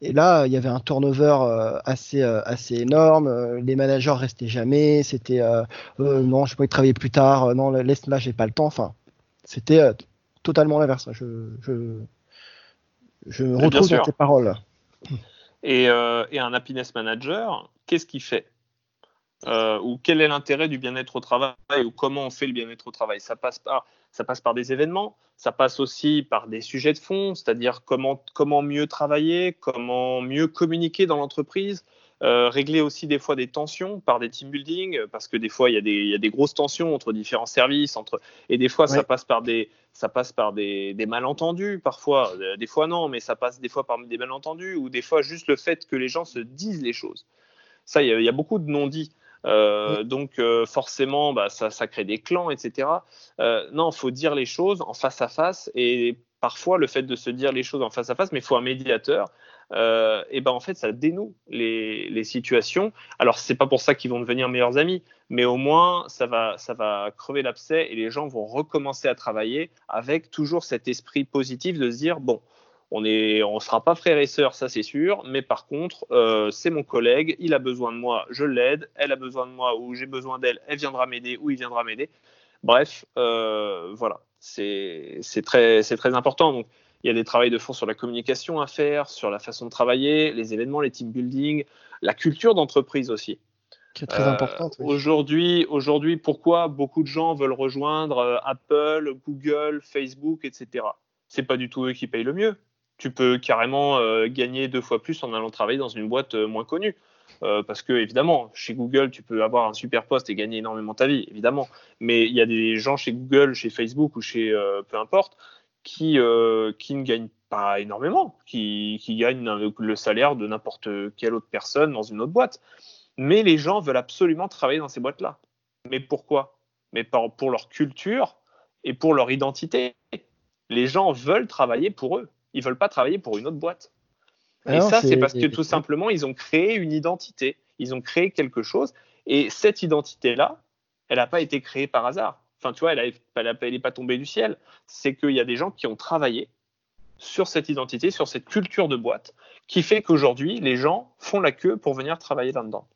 Et là, il y avait un turnover euh, assez assez énorme. Les managers restaient jamais. C'était non, je peux travailler plus tard. non, laisse là, j'ai pas le temps. Enfin, c'était totalement l'inverse. Je, je Je me retrouve dans tes paroles. Et, et un happiness manager, qu'est-ce qu'il fait? Euh, ou quel est l'intérêt du bien-être au travail? Ou comment on fait le bien-être au travail? Ça passe par, ça passe par des événements, ça passe aussi par des sujets de fond, c'est-à-dire comment, comment mieux travailler, comment mieux communiquer dans l'entreprise, euh, régler aussi des fois des tensions par des team building, parce que des fois il y a des, il y a des grosses tensions entre différents services, entre, et des fois ça passe par des, ça passe par des, des malentendus parfois, euh, des fois non, mais ça passe des fois par des malentendus ou des fois juste le fait que les gens se disent les choses. Ça, il y a, il y a beaucoup de non-dits. Euh, donc euh, forcément, bah, ça, ça, crée des clans, etc. Euh, non, il faut dire les choses en face à face et parfois le fait de se dire les choses en face à face, mais il faut un médiateur. et ben en fait, ça dénoue les, les situations. Alors c'est pas pour ça qu'ils vont devenir meilleurs amis, mais au moins ça va, ça va crever l'abcès et les gens vont recommencer à travailler avec toujours cet esprit positif de se dire bon, on ne on sera pas frères et sœurs, ça c'est sûr, mais par contre, euh, c'est mon collègue, il a besoin de moi, je l'aide, elle a besoin de moi ou j'ai besoin d'elle, elle viendra m'aider ou il viendra m'aider. Bref, euh, voilà, c'est très, très important. Donc, il y a des travaux de fond sur la communication à faire, sur la façon de travailler, les événements, les team building, la culture d'entreprise aussi. Qui est très euh, importante. Aujourd'hui, aujourd'hui, pourquoi beaucoup de gens veulent rejoindre Apple, Google, Facebook, etc. C'est pas du tout eux qui payent le mieux tu peux carrément euh, gagner deux fois plus en allant travailler dans une boîte euh, moins connue. Euh, parce que évidemment, chez Google, tu peux avoir un super poste et gagner énormément ta vie, évidemment. Mais il y a des gens chez Google, chez Facebook ou chez peu importe, qui, qui ne gagnent pas énormément, qui, qui gagnent le salaire de n'importe quelle autre personne dans une autre boîte. Mais les gens veulent absolument travailler dans ces boîtes-là. Mais pourquoi? Mais pour leur culture et pour leur identité. Les gens veulent travailler pour eux ils veulent pas travailler pour une autre boîte. Ah et ça, c'est parce que tout simplement, ils ont créé une identité, ils ont créé quelque chose, et cette identité-là, elle n'a pas été créée par hasard. Enfin, tu vois, elle n'est pas tombée du ciel. C'est qu'il y a des gens qui ont travaillé sur cette identité, sur cette culture de boîte, qui fait qu'aujourd'hui, les gens font la queue pour venir travailler là-dedans.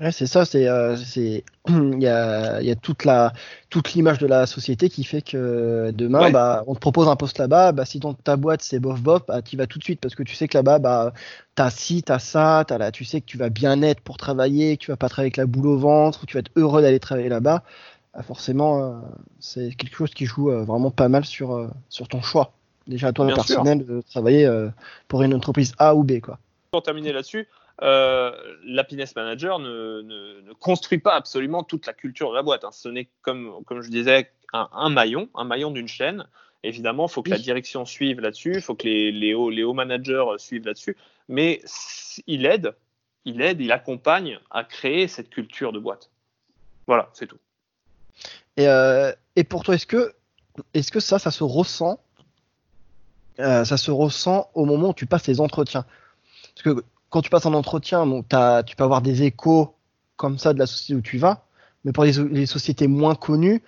Ouais, c'est ça, c'est euh, (clears throat) il y a, y a toute la toute l'image de la société qui fait que demain bah on te propose un poste là-bas, bah si dans ta boîte c'est bof bof, bah tu vas tout de suite parce que tu sais que là-bas bah t'as ci, t'as ça, t'as là, tu sais que tu vas bien être pour travailler, que tu vas pas travailler avec la boule au ventre, tu vas être heureux d'aller travailler là-bas. Bah, forcément euh, c'est quelque chose qui joue euh, vraiment pas mal sur sur ton choix. Déjà à toi personnel de travailler pour une entreprise A ou B quoi. Pour terminer là-dessus, euh, l'happiness manager ne, construit pas absolument toute la culture de la boîte. Hein. Ce n'est comme, comme je disais un, maillon, un maillon d'une chaîne. Évidemment, il faut que la direction suive là-dessus, il faut que les, les, hauts, les hauts managers suivent là-dessus, mais il aide, il aide, il accompagne à créer cette culture de boîte. Voilà, c'est tout. Et, euh, et, pour toi, est-ce que, est-ce que ça, ça se ressent euh, Ça se ressent au moment où tu passes les entretiens? Parce que quand tu passes un entretien, donc tu peux avoir des échos comme ça de la société où tu vas, mais pour les, sociétés moins connues,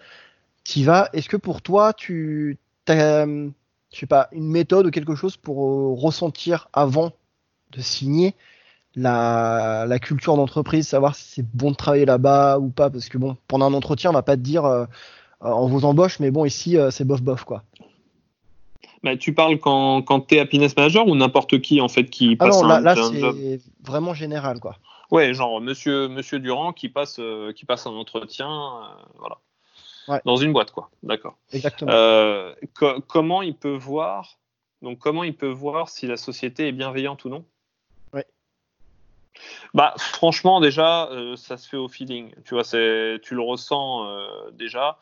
tu vas. Est-ce que pour toi, tu as, je sais pas, une méthode ou quelque chose pour euh, ressentir avant de signer la, culture d'entreprise, savoir si c'est bon de travailler là-bas ou pas, parce que bon, pendant un entretien, on va pas te dire euh, euh, on vous embauche, mais bon, ici, c'est bof bof quoi. Bah, tu parles quand, quand tu es happiness manager ou n'importe qui en fait qui ah passe non, là, là c'est vraiment général quoi. Ouais, genre monsieur monsieur Durand qui passe euh, qui passe un entretien euh, voilà. Dans une boîte quoi. D'accord. Exactement. Euh, comment il peut voir donc comment il peut voir si la société est bienveillante ou non? Ouais. Bah franchement déjà ça se fait au feeling. Tu vois c'est tu le ressens déjà.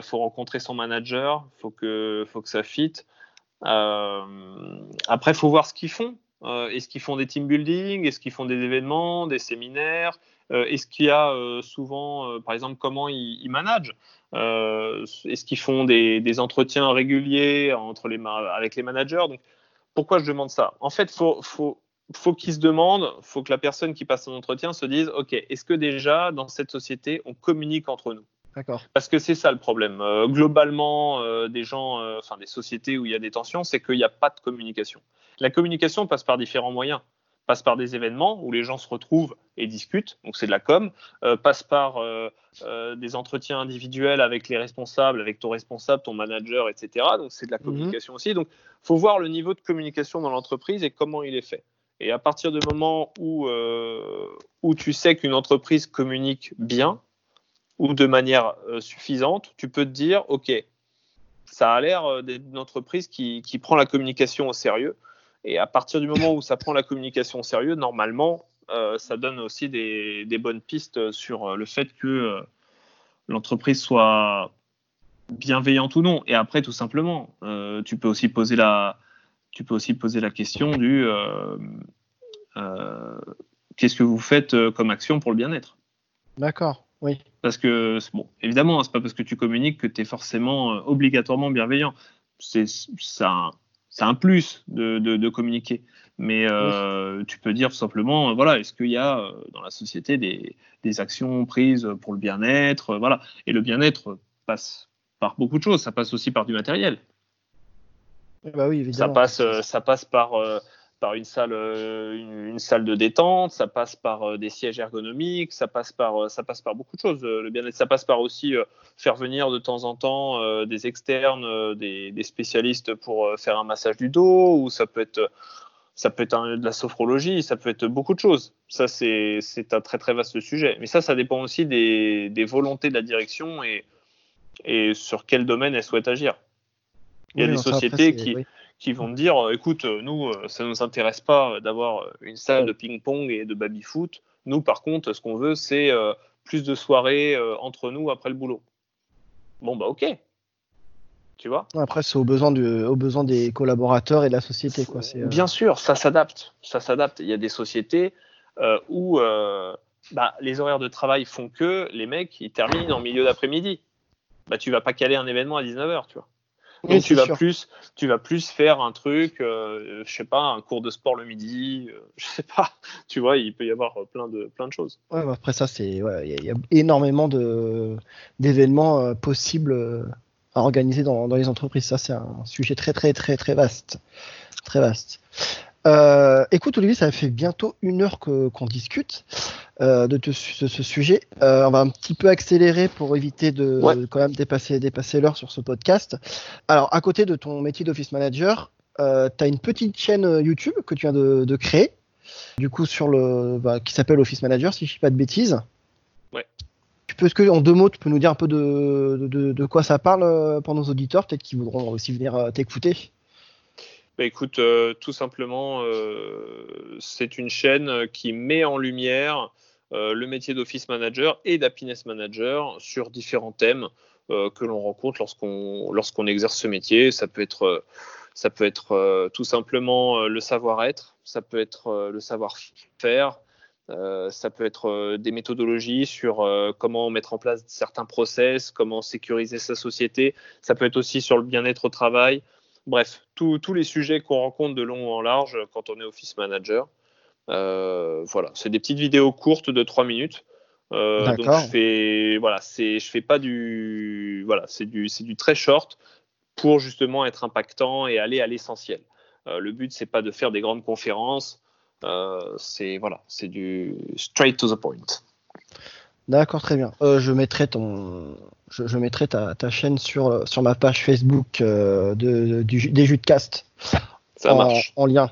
faut rencontrer son manager, faut que faut que ça fitte. Euh, après, il faut voir ce qu'ils font. Euh, est-ce qu'ils font des team building? Est-ce qu'ils font des événements, des séminaires? Euh, Est-ce qu'il y a souvent, par exemple, comment ils, managent? Est-ce qu'ils font des, entretiens réguliers entre les, avec les managers? Donc, Pourquoi je demande ça? En fait, faut, faut, faut qu'ils se demandent, faut que la personne qui passe un entretien se dise, OK, est-ce que déjà, dans cette société, on communique entre nous? Parce que c'est ça le problème. Euh, globalement, euh, des gens, euh, enfin des sociétés où il y a des tensions, c'est qu'il n'y a pas de communication. La communication passe par différents moyens. passe par des événements où les gens se retrouvent et discutent, donc c'est de la com, passe par des entretiens individuels avec les responsables, avec ton responsable, ton manager, etc. Donc c'est de la mhm. communication aussi. Donc faut voir le niveau de communication dans l'entreprise et comment il est fait. Et à partir du moment où, où tu sais qu'une entreprise communique bien ou de manière suffisante, tu peux te dire, OK, ça a l'air d'une entreprise qui, prend la communication au sérieux. Et à partir du moment où ça prend la communication au sérieux, normalement, euh, ça donne aussi des, bonnes pistes sur euh, le fait que euh, l'entreprise soit bienveillante ou non. Et après, tout simplement, tu peux aussi poser la, tu peux aussi poser la question du qu'est-ce que vous faites comme action pour le bien-être. D'accord, oui. Parce que, bon, évidemment, c'est pas parce que tu communiques que tu es forcément obligatoirement bienveillant. C'est ça c'est un plus de, communiquer. Mais euh, tu peux dire tout simplement, voilà, est-ce qu'il y a euh, dans la société des, actions prises pour le bien-être, voilà. Et le bien-être passe par beaucoup de choses. Ça passe aussi par du matériel. Bah oui, évidemment. Ça passe, euh, ça passe par par une salle, euh, une, salle de détente, ça passe par euh, des sièges ergonomiques, ça passe par, euh, ça passe par beaucoup de choses. Le bien-être, ça passe par aussi faire venir de temps en temps des externes, des, spécialistes pour faire un massage du dos, ou ça peut être, ça peut être de la sophrologie, ça peut être beaucoup de choses. Ça, c'est un très très vaste sujet. Mais ça, ça dépend aussi des, des volontés de la direction et, et sur quel domaine elle souhaite agir. Il y a des sociétés qui, qui vont dire euh, écoute, euh, nous, euh, ça ne nous intéresse pas d'avoir une salle de ping-pong et de baby-foot. Nous, par contre, ce qu'on veut, c'est plus de soirées entre nous après le boulot. Bon, bah, ok. Tu vois? Après, c'est au besoin, du, au besoin des collaborateurs et de la société. Quoi. Bien sûr, ça s'adapte. Ça s'adapte. Il y a des sociétés où bah, les horaires de travail font que les mecs, ils terminent en milieu d'après-midi. Bah, tu vas pas caler un événement à 19h, tu vois. Donc tu vas plus, tu vas plus faire un truc, euh, je sais pas, un cours de sport le midi, euh, (laughs) je sais pas. Tu vois, il peut y avoir plein de plein de choses. Ouais, bah, après ça, c'est, il y, a énormément de d'événements euh, possibles à organiser dans, dans les entreprises. Ça, c'est un sujet très très très très vaste, très vaste. Euh, écoute Olivier, ça fait bientôt une heure qu'on discute euh, de, ce sujet. Euh, on va un petit peu accélérer pour éviter de, quand même dépasser, dépasser l'heure sur ce podcast. Alors, à côté de ton métier d'office manager, tu as une petite chaîne YouTube que tu viens de, créer, du coup sur le, bah, qui s'appelle Office Manager, si je ne dis pas de bêtises. Ouais. Tu peux, que en deux mots, tu peux nous dire un peu de, de quoi ça parle pour nos auditeurs, peut-être qu'ils voudront aussi venir t'écouter? Bah, écoute, euh, tout simplement, euh, c'est une chaîne qui met en lumière euh, le métier d'office manager et d'happiness manager sur différents thèmes que l'on rencontre lorsqu'on exerce ce métier. Ça peut être ça peut être tout simplement le savoir-être, ça peut être le savoir-faire, ça peut être des méthodologies sur comment mettre en place certains process, comment sécuriser sa société. Ça peut être aussi sur le bien-être au travail, Bref, tous les sujets qu'on rencontre de long en large quand on est office manager. Euh, voilà, c'est des petites vidéos courtes de 3 minutes. Euh, donc je fais, voilà, c'est, je fais pas du, voilà, c'est du, c'est du très short pour justement être impactant et aller à l'essentiel. Euh, le but c'est pas de faire des grandes conférences, c'est voilà, c'est du straight to the point. D'accord, très bien. Euh, je mettrai ton, je, mettrai ta, chaîne sur sur ma page Facebook euh, de, des jus de cast. Ça en, marche. En lien.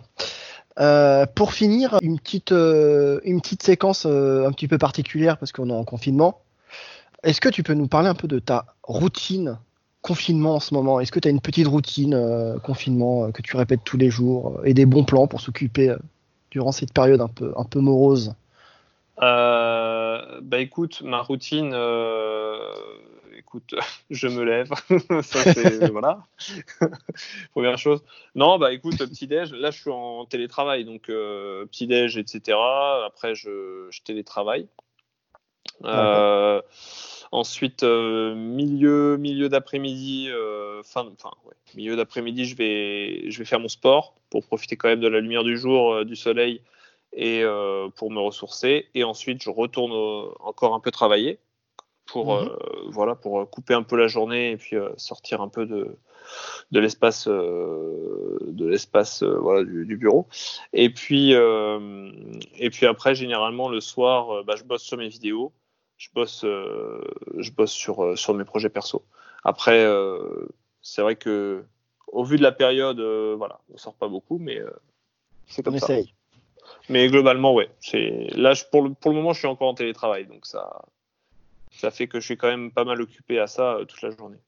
Euh, pour finir, une petite une petite séquence un petit peu particulière parce qu'on est en confinement. Est-ce que tu peux nous parler un peu de ta routine confinement en ce moment? Est-ce que tu as une petite routine confinement que tu répètes tous les jours et des bons plans pour s'occuper durant cette période un peu un peu morose? Euh, bah écoute, ma routine, euh, écoute, (laughs) je me lève, (laughs) ça c'est (laughs) voilà, première chose. Non, bah écoute, petit déj, là je suis en télétravail, donc euh, petit déj, etc. Après je, je télétravaille. ensuite, milieu, milieu d'après-midi, fin, enfin, ouais, milieu d'après-midi, je vais, je vais faire mon sport pour profiter quand même de la lumière du jour, du soleil et euh, pour me ressourcer. Et ensuite, je retourne encore un peu travailler. pour Mhm. euh, voilà pour couper un peu la journée et puis euh, sortir un peu de de l'espace euh, de l'espace euh, voilà du, du bureau et puis euh, et puis après généralement le soir euh, bah, je bosse sur mes vidéos je bosse euh, je bosse sur euh, sur mes projets perso après euh, c'est vrai que au vu de la période euh, voilà on sort pas beaucoup mais euh, c'est On comme ça essaye. Mais globalement, ouais. C'est là pour le pour le moment, je suis encore en télétravail, donc ça ça fait que je suis quand même pas mal occupé à ça euh, toute la journée.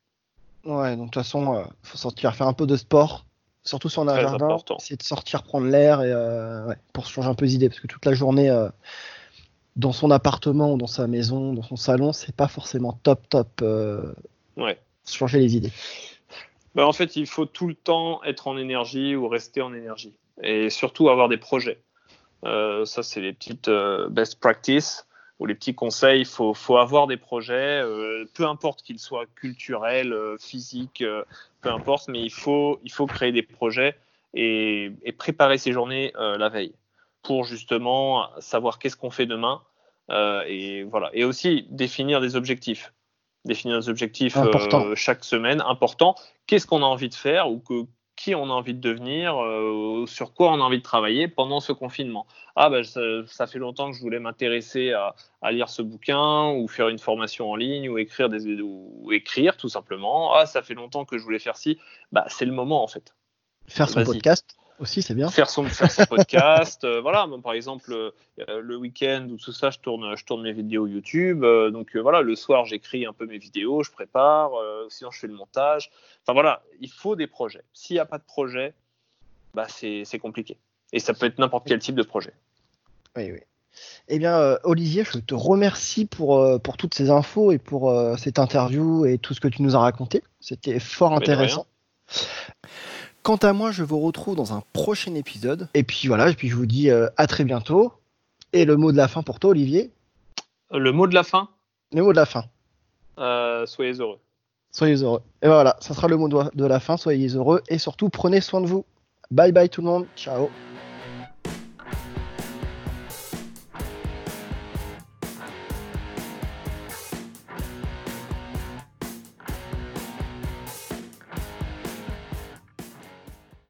Ouais, donc de toute façon, euh, faut sortir faire un peu de sport, surtout si on a un jardin. important. C'est de sortir prendre l'air et euh, ouais, pour se changer un peu d'idée, parce que toute la journée euh, dans son appartement ou dans sa maison, dans son salon, c'est pas forcément top top. Ouais. se changer les idées. Bah, en fait, il faut tout le temps être en énergie ou rester en énergie, et surtout avoir des projets. Euh, ça, c'est les petites euh, best practices ou les petits conseils. Il faut, faut avoir des projets, euh, peu importe qu'ils soient culturels, physiques, peu importe, mais il faut, il faut créer des projets et, et préparer ses journées la veille pour justement savoir qu'est-ce qu'on fait demain euh, et voilà. Et aussi définir des objectifs. Définir des objectifs Important. euh, chaque semaine, important. Qu'est-ce qu'on a envie de faire ou que, qui on a envie de devenir, euh, sur quoi on a envie de travailler pendant ce confinement. Ah ben ça, ça fait longtemps que je voulais m'intéresser à, à lire ce bouquin ou faire une formation en ligne ou écrire des ou écrire tout simplement. Ah ça fait longtemps que je voulais faire ci. Bah c'est le moment en fait. Faire son podcast aussi, c'est bien. Faire son faire son (laughs) podcast. euh, voilà, moi, par exemple euh, le week-end ou tout ça, je tourne je tourne mes vidéos YouTube. euh, donc euh, voilà, le soir j'écris un peu mes vidéos, je prépare. euh, sinon je fais le montage. Enfin voilà, il faut des projets. S'il n'y a pas de projet, bah c'est compliqué. Et ça peut être n'importe quel type de projet. Oui, oui. Eh bien, euh, Olivier, je te remercie pour, euh, pour toutes ces infos et pour euh, cette interview et tout ce que tu nous as raconté. C'était fort Mais intéressant. Quant à moi, je vous retrouve dans un prochain épisode. Et puis voilà, et puis je vous dis euh, à très bientôt. Et le mot de la fin pour toi, Olivier? Le mot de la fin, Le mot de la fin. euh, soyez heureux. Soyez heureux. Et voilà, ça sera le mot de de la fin. Soyez heureux et surtout prenez soin de vous. Bye bye tout le monde. Ciao.